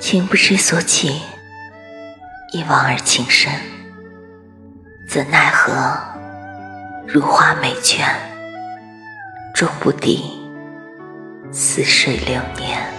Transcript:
情不知所起，一往而情深，怎奈何如花美眷，终不敌似水流年。